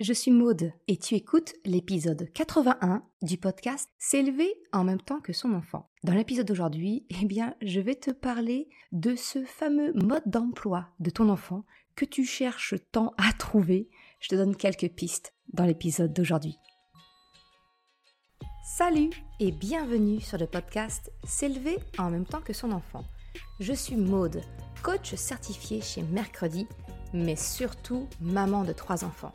je suis Maude et tu écoutes l'épisode 81 du podcast S'élever en même temps que son enfant. Dans l'épisode d'aujourd'hui, eh bien, je vais te parler de ce fameux mode d'emploi de ton enfant que tu cherches tant à trouver. Je te donne quelques pistes dans l'épisode d'aujourd'hui. Salut et bienvenue sur le podcast S'élever en même temps que son enfant. Je suis Maude, coach certifié chez Mercredi, mais surtout maman de trois enfants.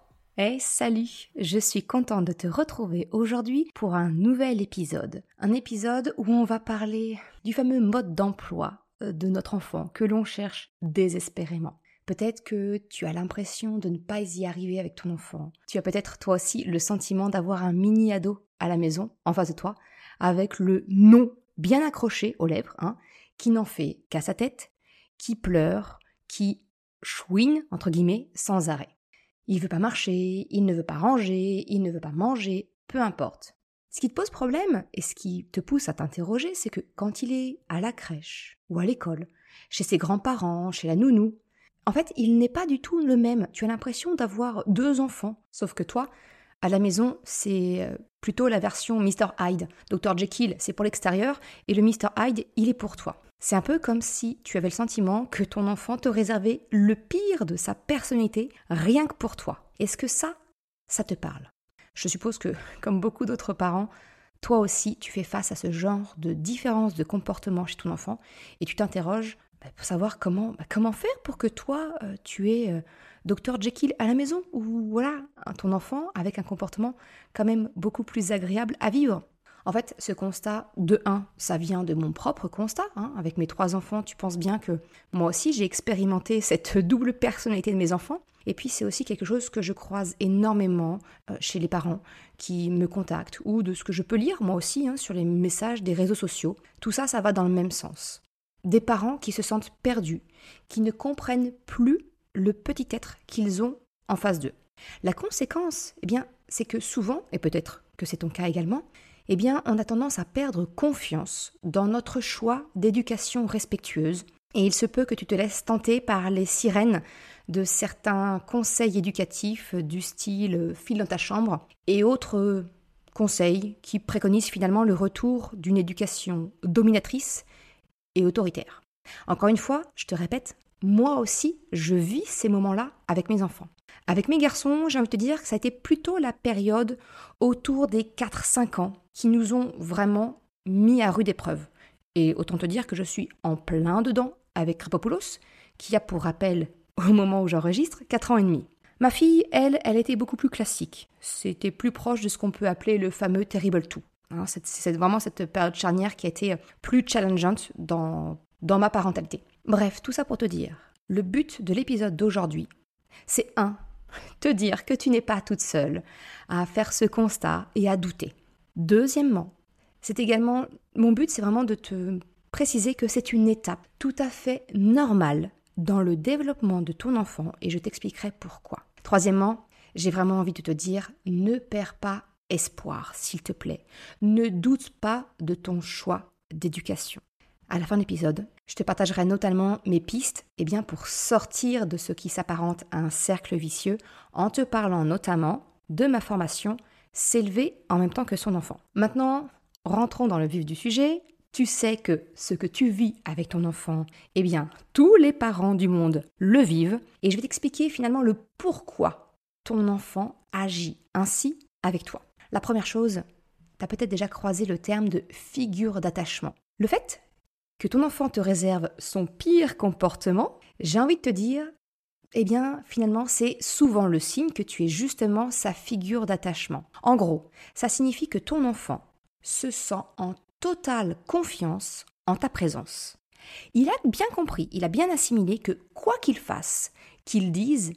Hey, salut Je suis contente de te retrouver aujourd'hui pour un nouvel épisode. Un épisode où on va parler du fameux mode d'emploi euh, de notre enfant que l'on cherche désespérément. Peut-être que tu as l'impression de ne pas y arriver avec ton enfant. Tu as peut-être toi aussi le sentiment d'avoir un mini ado à la maison, en face de toi, avec le non bien accroché aux lèvres, hein, qui n'en fait qu'à sa tête, qui pleure, qui chouine, entre guillemets, sans arrêt. Il veut pas marcher, il ne veut pas ranger, il ne veut pas manger, peu importe. Ce qui te pose problème et ce qui te pousse à t'interroger, c'est que quand il est à la crèche ou à l'école, chez ses grands-parents, chez la nounou, en fait, il n'est pas du tout le même. Tu as l'impression d'avoir deux enfants, sauf que toi, à la maison, c'est euh, plutôt la version Mr. Hyde. Dr. Jekyll, c'est pour l'extérieur, et le Mr. Hyde, il est pour toi. C'est un peu comme si tu avais le sentiment que ton enfant te réservait le pire de sa personnalité rien que pour toi. Est-ce que ça, ça te parle? Je suppose que, comme beaucoup d'autres parents, toi aussi, tu fais face à ce genre de différence de comportement chez ton enfant et tu t'interroges bah, pour savoir comment, bah, comment faire pour que toi, euh, tu es euh, Dr Jekyll à la maison ou voilà, ton enfant avec un comportement quand même beaucoup plus agréable à vivre. En fait, ce constat, de 1, ça vient de mon propre constat. Hein. Avec mes trois enfants, tu penses bien que moi aussi, j'ai expérimenté cette double personnalité de mes enfants. Et puis, c'est aussi quelque chose que je croise énormément euh, chez les parents qui me contactent ou de ce que je peux lire moi aussi hein, sur les messages des réseaux sociaux. Tout ça, ça va dans le même sens. Des parents qui se sentent perdus, qui ne comprennent plus le petit être qu'ils ont en face d'eux. La conséquence, eh bien, c'est que souvent, et peut-être que c'est ton cas également, eh bien, on a tendance à perdre confiance dans notre choix d'éducation respectueuse. Et il se peut que tu te laisses tenter par les sirènes de certains conseils éducatifs du style file dans ta chambre et autres conseils qui préconisent finalement le retour d'une éducation dominatrice et autoritaire. Encore une fois, je te répète, moi aussi, je vis ces moments-là avec mes enfants. Avec mes garçons, j'ai envie de te dire que ça a été plutôt la période autour des 4-5 ans qui nous ont vraiment mis à rude épreuve. Et autant te dire que je suis en plein dedans avec Krapopoulos, qui a pour rappel, au moment où j'enregistre, 4 ans et demi. Ma fille, elle, elle était beaucoup plus classique. C'était plus proche de ce qu'on peut appeler le fameux Terrible 2. Hein, c'est vraiment cette période charnière qui a été plus challengeante dans, dans ma parentalité. Bref, tout ça pour te dire, le but de l'épisode d'aujourd'hui, c'est un, te dire que tu n'es pas toute seule à faire ce constat et à douter. Deuxièmement, c'est également mon but, c'est vraiment de te préciser que c'est une étape tout à fait normale dans le développement de ton enfant et je t'expliquerai pourquoi. Troisièmement, j'ai vraiment envie de te dire ne perds pas espoir, s'il te plaît. Ne doute pas de ton choix d'éducation. À la fin de l'épisode, je te partagerai notamment mes pistes eh bien, pour sortir de ce qui s'apparente à un cercle vicieux en te parlant notamment de ma formation S'élever en même temps que son enfant. Maintenant, rentrons dans le vif du sujet. Tu sais que ce que tu vis avec ton enfant, eh bien, tous les parents du monde le vivent et je vais t'expliquer finalement le pourquoi ton enfant agit ainsi avec toi. La première chose, tu as peut-être déjà croisé le terme de figure d'attachement. Le fait que ton enfant te réserve son pire comportement, j'ai envie de te dire, eh bien, finalement, c'est souvent le signe que tu es justement sa figure d'attachement. En gros, ça signifie que ton enfant se sent en totale confiance en ta présence. Il a bien compris, il a bien assimilé que quoi qu'il fasse, qu'il dise,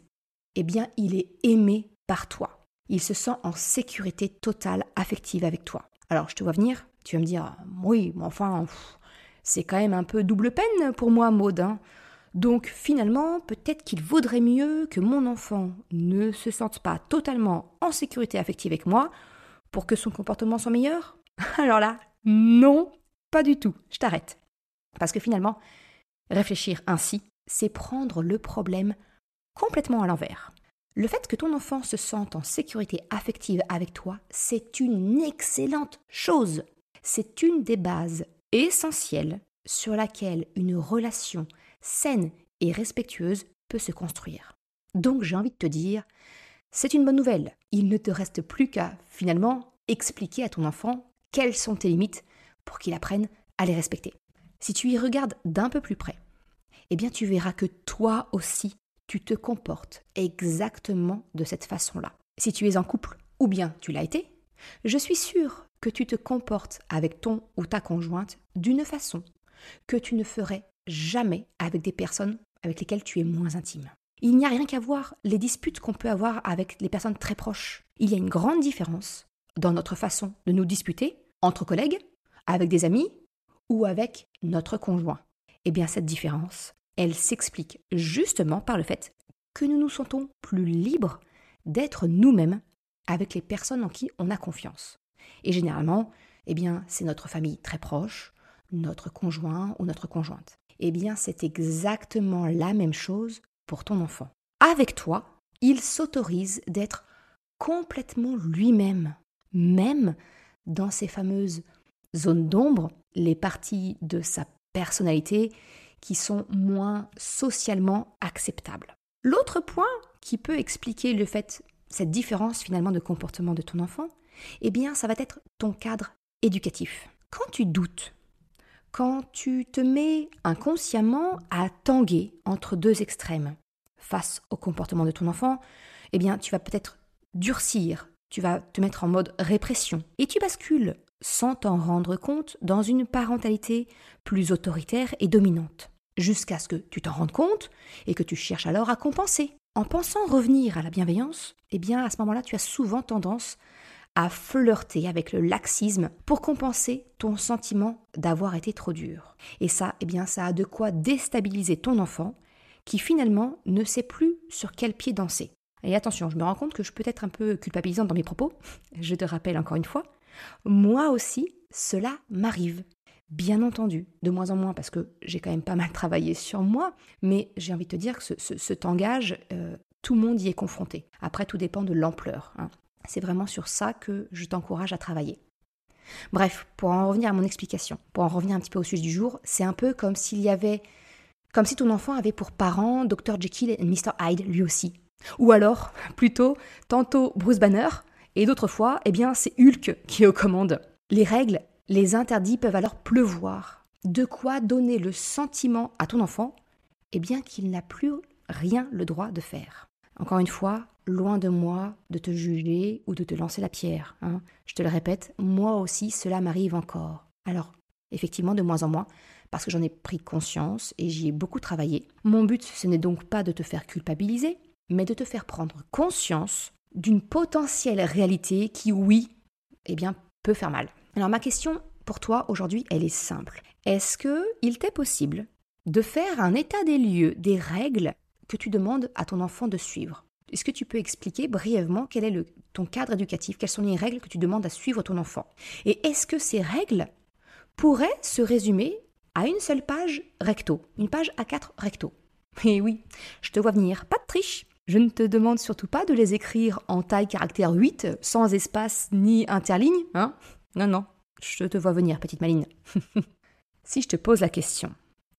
eh bien, il est aimé par toi. Il se sent en sécurité totale affective avec toi. Alors, je te vois venir, Tu vas me dire, oui, mais enfin, c'est quand même un peu double peine pour moi, Maud. Hein. Donc finalement, peut-être qu'il vaudrait mieux que mon enfant ne se sente pas totalement en sécurité affective avec moi pour que son comportement soit meilleur Alors là, non, pas du tout. Je t'arrête. Parce que finalement, réfléchir ainsi, c'est prendre le problème complètement à l'envers. Le fait que ton enfant se sente en sécurité affective avec toi, c'est une excellente chose. C'est une des bases essentielles sur laquelle une relation saine et respectueuse peut se construire. Donc j'ai envie de te dire, c'est une bonne nouvelle. Il ne te reste plus qu'à finalement expliquer à ton enfant quelles sont tes limites pour qu'il apprenne à les respecter. Si tu y regardes d'un peu plus près, eh bien tu verras que toi aussi, tu te comportes exactement de cette façon-là. Si tu es en couple, ou bien tu l'as été, je suis sûre que tu te comportes avec ton ou ta conjointe d'une façon que tu ne ferais jamais avec des personnes avec lesquelles tu es moins intime. Il n'y a rien qu'à voir les disputes qu'on peut avoir avec les personnes très proches. Il y a une grande différence dans notre façon de nous disputer entre collègues, avec des amis ou avec notre conjoint. Eh bien cette différence, elle s'explique justement par le fait que nous nous sentons plus libres d'être nous-mêmes avec les personnes en qui on a confiance. Et généralement, eh bien, c'est notre famille très proche, notre conjoint ou notre conjointe. Eh bien, c'est exactement la même chose pour ton enfant. Avec toi, il s'autorise d'être complètement lui-même, même dans ces fameuses zones d'ombre, les parties de sa personnalité qui sont moins socialement acceptables. L'autre point qui peut expliquer le fait, cette différence finalement de comportement de ton enfant, eh bien, ça va être ton cadre éducatif. Quand tu doutes, quand tu te mets inconsciemment à tanguer entre deux extrêmes face au comportement de ton enfant, eh bien, tu vas peut-être durcir, tu vas te mettre en mode répression et tu bascules sans t'en rendre compte dans une parentalité plus autoritaire et dominante jusqu'à ce que tu t'en rendes compte et que tu cherches alors à compenser. En pensant revenir à la bienveillance, eh bien à ce moment-là, tu as souvent tendance à flirter avec le laxisme pour compenser ton sentiment d'avoir été trop dur. Et ça, eh bien ça a de quoi déstabiliser ton enfant qui finalement ne sait plus sur quel pied danser. Et attention, je me rends compte que je peux être un peu culpabilisante dans mes propos. Je te rappelle encore une fois, moi aussi, cela m'arrive. Bien entendu, de moins en moins parce que j'ai quand même pas mal travaillé sur moi, mais j'ai envie de te dire que ce, ce, tangage, euh, tout le monde y est confronté. Après, tout dépend de l'ampleur. Hein. C'est vraiment sur ça que je t'encourage à travailler. Bref, pour en revenir à mon explication, pour en revenir un petit peu au sujet du jour, c'est un peu comme s'il y avait, comme si ton enfant avait pour parents Dr Jekyll et Mr Hyde lui aussi. Ou alors, plutôt, tantôt Bruce Banner, et d'autres fois, eh bien, c'est Hulk qui est aux commandes. Les règles, les interdits peuvent alors pleuvoir. De quoi donner le sentiment à ton enfant Eh bien qu'il n'a plus rien le droit de faire. Encore une fois, loin de moi de te juger ou de te lancer la pierre. Hein. Je te le répète, moi aussi cela m'arrive encore. Alors, effectivement, de moins en moins, parce que j'en ai pris conscience et j'y ai beaucoup travaillé. Mon but, ce n'est donc pas de te faire culpabiliser, mais de te faire prendre conscience d'une potentielle réalité qui, oui, eh bien, peut faire mal. Alors ma question pour toi aujourd'hui, elle est simple. Est-ce que il t'est possible de faire un état des lieux des règles que tu demandes à ton enfant de suivre? Est-ce que tu peux expliquer brièvement quel est ton cadre éducatif Quelles sont les règles que tu demandes à suivre ton enfant? Et est-ce que ces règles pourraient se résumer à une seule page recto, une page A4 recto? Et oui, je te vois venir, pas de triche. Je ne te demande surtout pas de les écrire en taille caractère 8, sans espace ni interligne, hein non, non, je te vois venir, petite maline. si je te pose la question,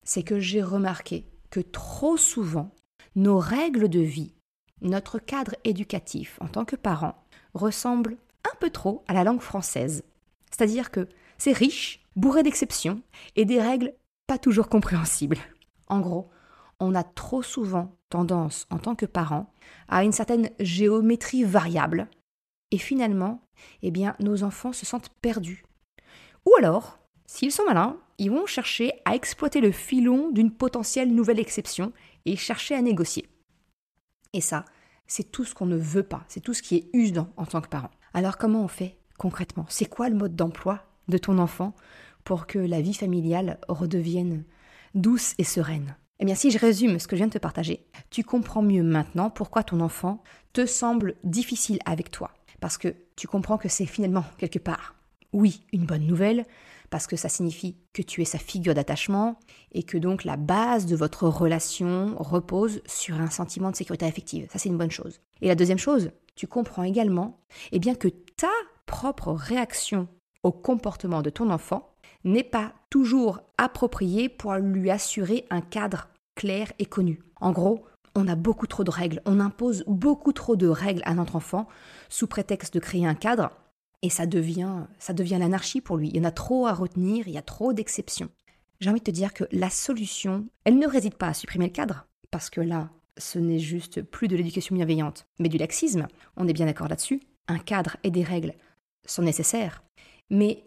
c'est que j'ai remarqué que trop souvent, nos règles de vie, notre cadre éducatif en tant que parent, ressemblent un peu trop à la langue française. C'est-à-dire que c'est riche, bourré d'exceptions et des règles pas toujours compréhensibles. En gros, on a trop souvent tendance en tant que parent à une certaine géométrie variable et finalement eh bien, nos enfants se sentent perdus. Ou alors, s'ils sont malins, ils vont chercher à exploiter le filon d'une potentielle nouvelle exception et chercher à négocier. Et ça, c'est tout ce qu'on ne veut pas, c'est tout ce qui est usant en tant que parent. Alors comment on fait concrètement? C'est quoi le mode d'emploi de ton enfant pour que la vie familiale redevienne douce et sereine? Eh bien, si je résume ce que je viens de te partager, tu comprends mieux maintenant pourquoi ton enfant te semble difficile avec toi. Parce que tu comprends que c'est finalement quelque part, oui, une bonne nouvelle, parce que ça signifie que tu es sa figure d'attachement et que donc la base de votre relation repose sur un sentiment de sécurité affective. Ça, c'est une bonne chose. Et la deuxième chose, tu comprends également eh bien, que ta propre réaction au comportement de ton enfant n'est pas toujours appropriée pour lui assurer un cadre clair et connu. En gros, on a beaucoup trop de règles, on impose beaucoup trop de règles à notre enfant sous prétexte de créer un cadre et ça devient ça devient l'anarchie pour lui. Il y en a trop à retenir, il y a trop d'exceptions. J'ai envie de te dire que la solution, elle ne réside pas à supprimer le cadre parce que là, ce n'est juste plus de l'éducation bienveillante, mais du laxisme. On est bien d'accord là-dessus. Un cadre et des règles sont nécessaires. Mais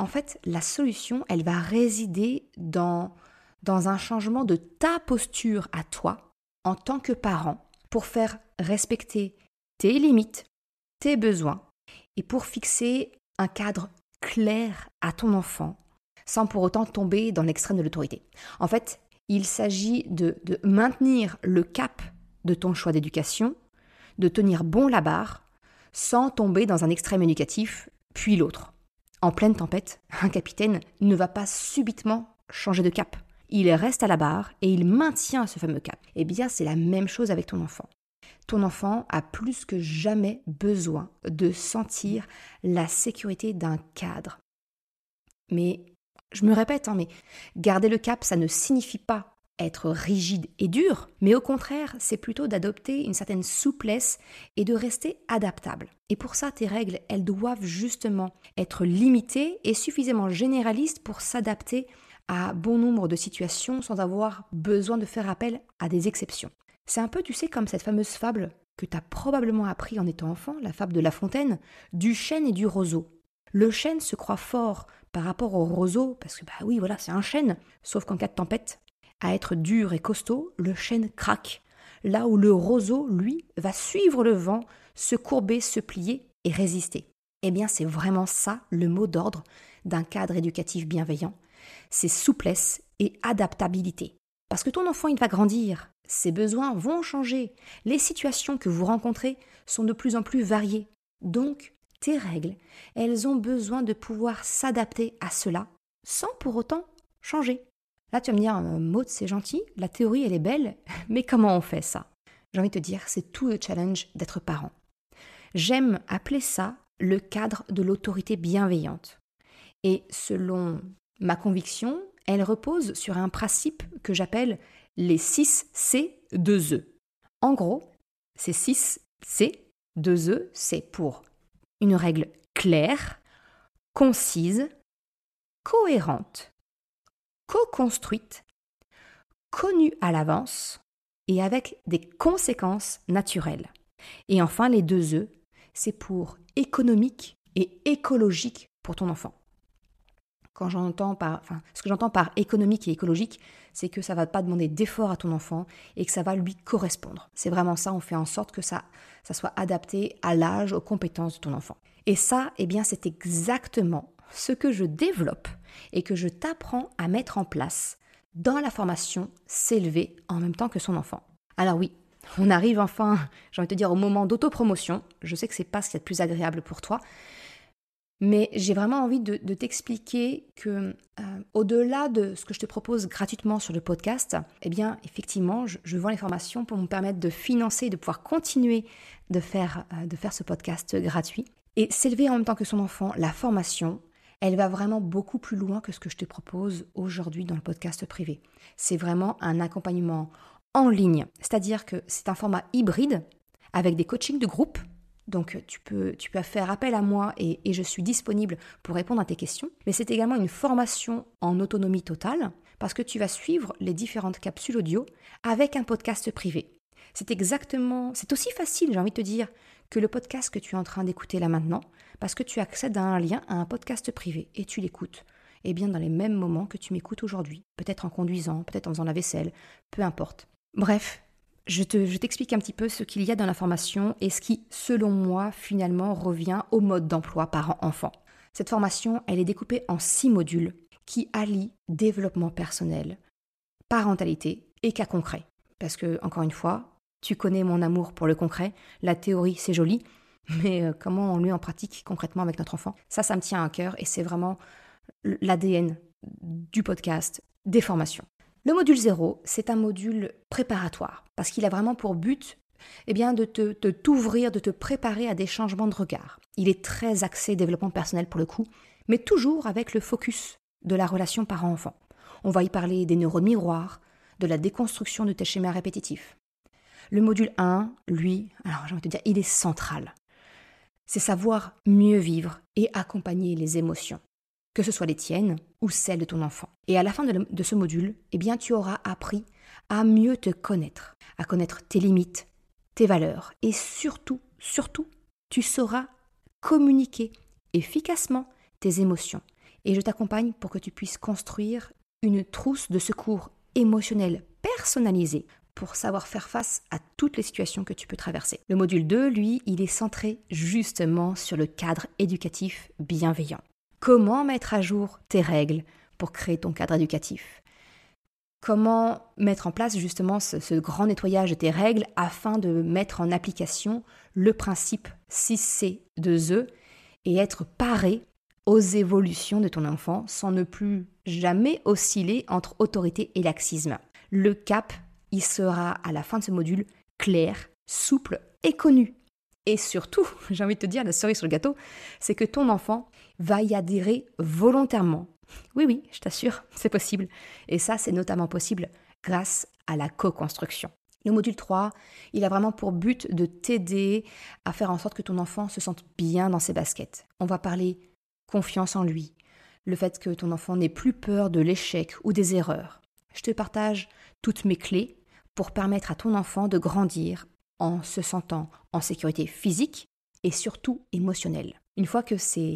en fait, la solution, elle va résider dans, dans un changement de ta posture à toi en tant que parent pour faire respecter tes limites, tes besoins et pour fixer un cadre clair à ton enfant sans pour autant tomber dans l'extrême de l'autorité. En fait, il s'agit de, maintenir le cap de ton choix d'éducation, de tenir bon la barre, sans tomber dans un extrême éducatif, puis l'autre. En pleine tempête, un capitaine ne va pas subitement changer de cap. Il reste à la barre et il maintient ce fameux cap. Eh bien, c'est la même chose avec ton enfant. Ton enfant a plus que jamais besoin de sentir la sécurité d'un cadre. Mais je me répète, hein, mais garder le cap, ça ne signifie pas être rigide et dur, mais au contraire, c'est plutôt d'adopter une certaine souplesse et de rester adaptable. Et pour ça, tes règles, elles doivent justement être limitées et suffisamment généralistes pour s'adapter à bon nombre de situations sans avoir besoin de faire appel à des exceptions. C'est un peu, tu sais, comme cette fameuse fable que tu as probablement appris en étant enfant, la fable de La Fontaine, du chêne et du roseau. Le chêne se croit fort par rapport au roseau, parce que bah oui, voilà, c'est un chêne, sauf qu'en cas de tempête, à être dur et costaud, le chêne craque, là où le roseau, lui, va suivre le vent, se courber, se plier et résister. Eh bien, c'est vraiment ça le mot d'ordre d'un cadre éducatif bienveillant, c'est souplesse et adaptabilité. Parce que ton enfant, il va grandir, ses besoins vont changer, les situations que vous rencontrez sont de plus en plus variées. Donc, tes règles, elles ont besoin de pouvoir s'adapter à cela sans pour autant changer. Là, tu vas me dire, euh, Maud, c'est gentil, la théorie, elle est belle, mais comment on fait ça? J'ai envie de te dire, c'est tout le challenge d'être parent. J'aime appeler ça le cadre de l'autorité bienveillante. Et selon ma conviction, elle repose sur un principe que j'appelle les 6 C 2 E. En gros, ces 6 C 2 E, c'est pour une règle claire, concise, cohérente, co-construite, connue à l'avance et avec des conséquences naturelles. Et enfin, les deux E, c'est pour économique et écologique pour ton enfant. Quand j'entends par, enfin, ce que j'entends par économique et écologique, c'est que ça va pas demander d'effort à ton enfant et que ça va lui correspondre. C'est vraiment ça, on fait en sorte que ça, ça soit adapté à l'âge, aux compétences de ton enfant. Et ça, eh bien, c'est exactement ce que je développe et que je t'apprends à mettre en place dans la formation S'élever en même temps que son enfant. Alors oui, on arrive enfin, j'ai envie de te dire, au moment d'autopromotion. Je sais que c'est pas ce qui est le plus agréable pour toi, mais j'ai vraiment envie de, t'expliquer que, euh, au-delà de ce que je te propose gratuitement sur le podcast, eh bien, effectivement, je, vends les formations pour me permettre de financer, de pouvoir continuer de faire, euh, de faire ce podcast gratuit. Et s'élever en même temps que son enfant, la formation, elle va vraiment beaucoup plus loin que ce que je te propose aujourd'hui dans le podcast privé. C'est vraiment un accompagnement en ligne, c'est-à-dire que c'est un format hybride avec des coachings de groupe donc tu peux, tu peux faire appel à moi et, je suis disponible pour répondre à tes questions. Mais c'est également une formation en autonomie totale parce que tu vas suivre les différentes capsules audio avec un podcast privé. C'est exactement, c'est aussi facile, j'ai envie de te dire, que le podcast que tu es en train d'écouter là maintenant, parce que tu accèdes à un lien à un podcast privé et tu l'écoutes. Eh bien dans les mêmes moments que tu m'écoutes aujourd'hui, peut-être en conduisant, peut-être en faisant la vaisselle, peu importe. Bref, je, t'explique un petit peu ce qu'il y a dans la formation et ce qui, selon moi, finalement revient au mode d'emploi parent-enfant. Cette formation, elle est découpée en six modules qui allient développement personnel, parentalité et cas concret. Parce que, encore une fois, tu connais mon amour pour le concret, la théorie c'est joli, mais euh, comment on met en pratique concrètement avec notre enfant? Ça, ça me tient à cœur et c'est vraiment l'ADN du podcast, des formations. Le module 0, c'est un module préparatoire parce qu'il a vraiment pour but eh bien, de te, t'ouvrir, de te préparer à des changements de regard. Il est très axé développement personnel pour le coup, mais toujours avec le focus de la relation parent-enfant. On va y parler des neurones miroirs, de la déconstruction de tes schémas répétitifs. Le module 1, lui, alors j'ai envie de te dire, il est central. C'est savoir mieux vivre et accompagner les émotions, que ce soit les tiennes ou celles de ton enfant. Et à la fin de, ce module, eh bien, tu auras appris à mieux te connaître, à connaître tes limites, tes valeurs et surtout, surtout, tu sauras communiquer efficacement tes émotions. Et je t'accompagne pour que tu puisses construire une trousse de secours émotionnel personnalisée pour savoir faire face à toutes les situations que tu peux traverser. Le module 2, lui, il est centré justement sur le cadre éducatif bienveillant. Comment mettre à jour tes règles pour créer ton cadre éducatif? Comment mettre en place justement ce, grand nettoyage de tes règles afin de mettre en application le principe 6C de The et être paré aux évolutions de ton enfant sans ne plus jamais osciller entre autorité et laxisme? Le cap, il sera à la fin de ce module clair, souple et connu. Et surtout, j'ai envie de te dire, la cerise sur le gâteau, c'est que ton enfant va y adhérer volontairement oui, oui, je t'assure, c'est possible. Et ça, c'est notamment possible grâce à la co-construction. Le module 3, il a vraiment pour but de t'aider à faire en sorte que ton enfant se sente bien dans ses baskets. On va parler confiance en lui, le fait que ton enfant n'ait plus peur de l'échec ou des erreurs. Je te partage toutes mes clés pour permettre à ton enfant de grandir en se sentant en sécurité physique et surtout émotionnelle. Une fois que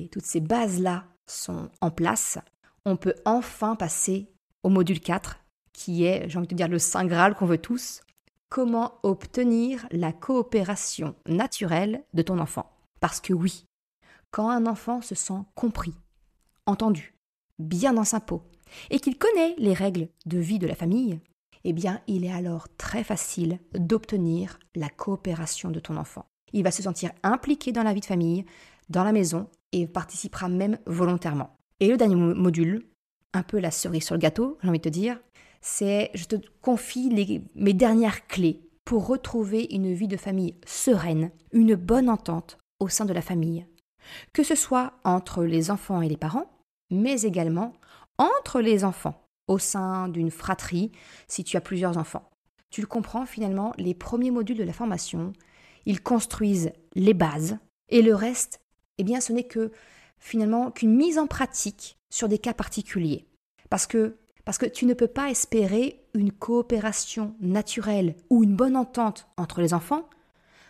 toutes ces bases-là sont en place, on peut enfin passer au module 4, qui est, j'ai envie de dire, le Saint Graal qu'on veut tous. Comment obtenir la coopération naturelle de ton enfant? Parce que oui, quand un enfant se sent compris, entendu, bien dans sa peau, et qu'il connaît les règles de vie de la famille, eh bien, il est alors très facile d'obtenir la coopération de ton enfant. Il va se sentir impliqué dans la vie de famille, dans la maison, et participera même volontairement. Et le dernier module, un peu la cerise sur le gâteau, j'ai envie de te dire, c'est je te confie mes dernières clés pour retrouver une vie de famille sereine, une bonne entente au sein de la famille. Que ce soit entre les enfants et les parents, mais également entre les enfants, au sein d'une fratrie, si tu as plusieurs enfants. Tu le comprends finalement, les premiers modules de la formation, ils construisent les bases, et le reste, eh bien ce n'est que finalement qu'une mise en pratique sur des cas particuliers. Parce que, parce que tu ne peux pas espérer une coopération naturelle ou une bonne entente entre les enfants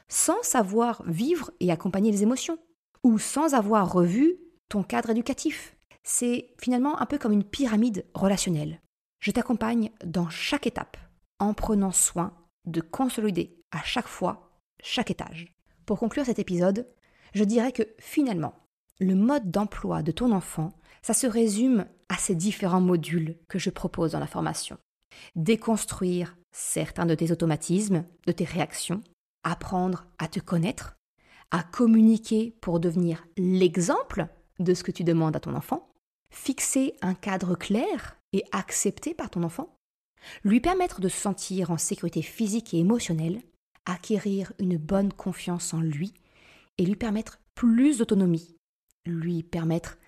sans savoir vivre et accompagner les émotions, ou sans avoir revu ton cadre éducatif. C'est finalement un peu comme une pyramide relationnelle. Je t'accompagne dans chaque étape en prenant soin de consolider à chaque fois chaque étage. Pour conclure cet épisode, je dirais que finalement, le mode d'emploi de ton enfant, ça se résume à ces différents modules que je propose dans la formation. Déconstruire certains de tes automatismes, de tes réactions, apprendre à te connaître, à communiquer pour devenir l'exemple de ce que tu demandes à ton enfant, fixer un cadre clair et accepté par ton enfant, lui permettre de se sentir en sécurité physique et émotionnelle, acquérir une bonne confiance en lui et lui permettre plus d'autonomie lui permettre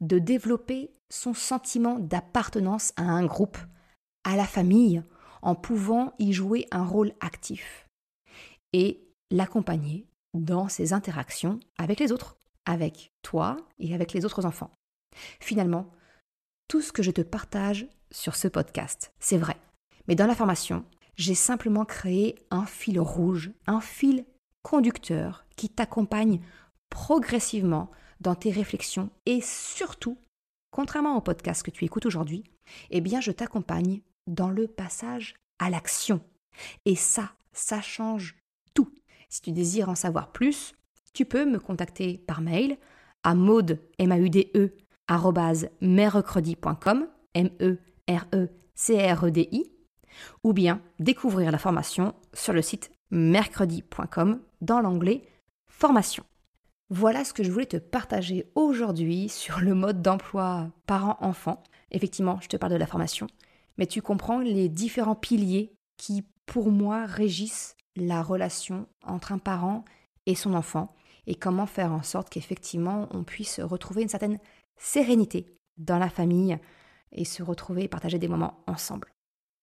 de développer son sentiment d'appartenance à un groupe, à la famille, en pouvant y jouer un rôle actif et l'accompagner dans ses interactions avec les autres, avec toi et avec les autres enfants. Finalement, tout ce que je te partage sur ce podcast, c'est vrai. Mais dans la formation, j'ai simplement créé un fil rouge, un fil conducteur qui t'accompagne progressivement dans tes réflexions et surtout, contrairement au podcast que tu écoutes aujourd'hui, eh bien je t'accompagne dans le passage à l'action. Et ça, ça change tout. Si tu désires en savoir plus, tu peux me contacter par mail à maude, m a u d e m e r e c r e d i ou bien découvrir la formation sur le site mercredi.com dans l'onglet formation. Voilà ce que je voulais te partager aujourd'hui sur le mode d'emploi parent-enfant. Effectivement, je te parle de la formation, mais tu comprends les différents piliers qui, pour moi, régissent la relation entre un parent et son enfant et comment faire en sorte qu'effectivement on puisse retrouver une certaine sérénité dans la famille et se retrouver et partager des moments ensemble.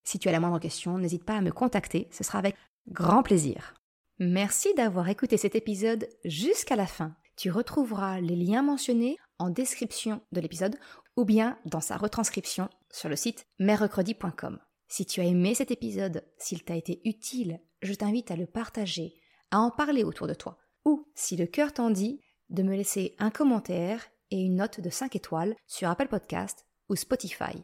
Si tu as la moindre question, n'hésite pas à me contacter, ce sera avec grand plaisir. Merci d'avoir écouté cet épisode jusqu'à la fin. Tu retrouveras les liens mentionnés en description de l'épisode ou bien dans sa retranscription sur le site mercredi.com. Si tu as aimé cet épisode, s'il t'a été utile, je t'invite à le partager, à en parler autour de toi, ou, si le cœur t'en dit, de me laisser un commentaire et une note de 5 étoiles sur Apple Podcast ou Spotify.